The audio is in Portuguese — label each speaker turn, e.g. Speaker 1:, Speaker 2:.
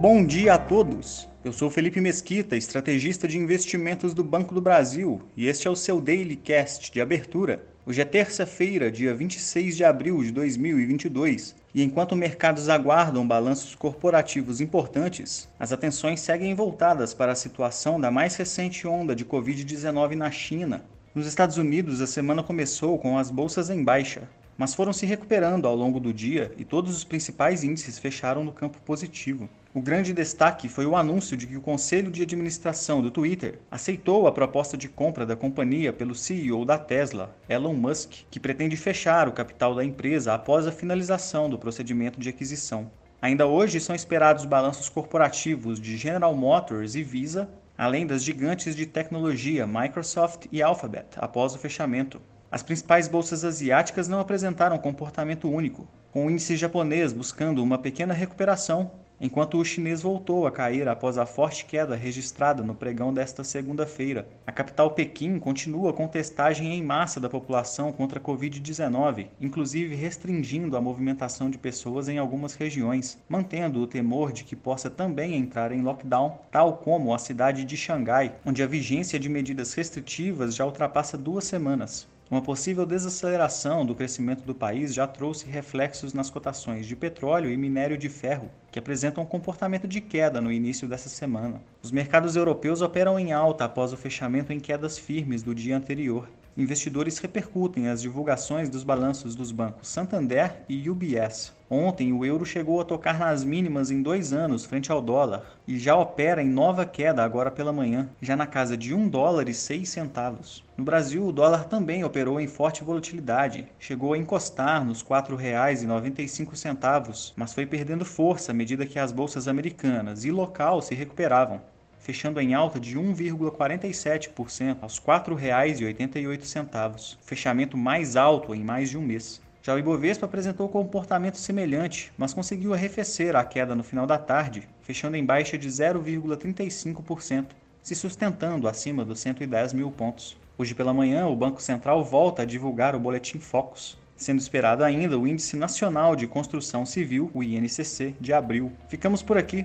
Speaker 1: Bom dia a todos! Eu sou Felipe Mesquita, estrategista de investimentos do Banco do Brasil, e este é o seu Daily Cast de abertura. Hoje é terça-feira, dia 26 de abril de 2022, e enquanto mercados aguardam balanços corporativos importantes, as atenções seguem voltadas para a situação da mais recente onda de Covid-19 na China. Nos Estados Unidos, a semana começou com as bolsas em baixa, mas foram se recuperando ao longo do dia e todos os principais índices fecharam no campo positivo. O grande destaque foi o anúncio de que o conselho de administração do Twitter aceitou a proposta de compra da companhia pelo CEO da Tesla, Elon Musk, que pretende fechar o capital da empresa após a finalização do procedimento de aquisição. Ainda hoje são esperados balanços corporativos de General Motors e Visa, além das gigantes de tecnologia Microsoft e Alphabet após o fechamento. As principais bolsas asiáticas não apresentaram comportamento único, com o índice japonês buscando uma pequena recuperação, enquanto o chinês voltou a cair após a forte queda registrada no pregão desta segunda-feira. A capital Pequim continua com testagem em massa da população contra a Covid-19, inclusive restringindo a movimentação de pessoas em algumas regiões, mantendo o temor de que possa também entrar em lockdown, tal como a cidade de Xangai, onde a vigência de medidas restritivas já ultrapassa duas semanas. Uma possível desaceleração do crescimento do país já trouxe reflexos nas cotações de petróleo e minério de ferro, que apresentam um comportamento de queda no início dessa semana. Os mercados europeus operam em alta após o fechamento em quedas firmes do dia anterior. Investidores repercutem as divulgações dos balanços dos bancos Santander e UBS, Ontem, o euro chegou a tocar nas mínimas em dois anos frente ao dólar e já opera em nova queda agora pela manhã, já na casa de 1 dólar e 6 centavos. No Brasil, o dólar também operou em forte volatilidade, chegou a encostar nos R$ 4,95, mas foi perdendo força à medida que as bolsas americanas e local se recuperavam fechando em alta de 1,47% aos R$ 4,88, fechamento mais alto em mais de um mês. Já o Ibovespa apresentou comportamento semelhante, mas conseguiu arrefecer a queda no final da tarde, fechando em baixa de 0,35%, se sustentando acima dos 110 mil pontos. Hoje pela manhã, o Banco Central volta a divulgar o Boletim Focus, sendo esperado ainda o Índice Nacional de Construção Civil, o INCC, de abril. Ficamos por aqui.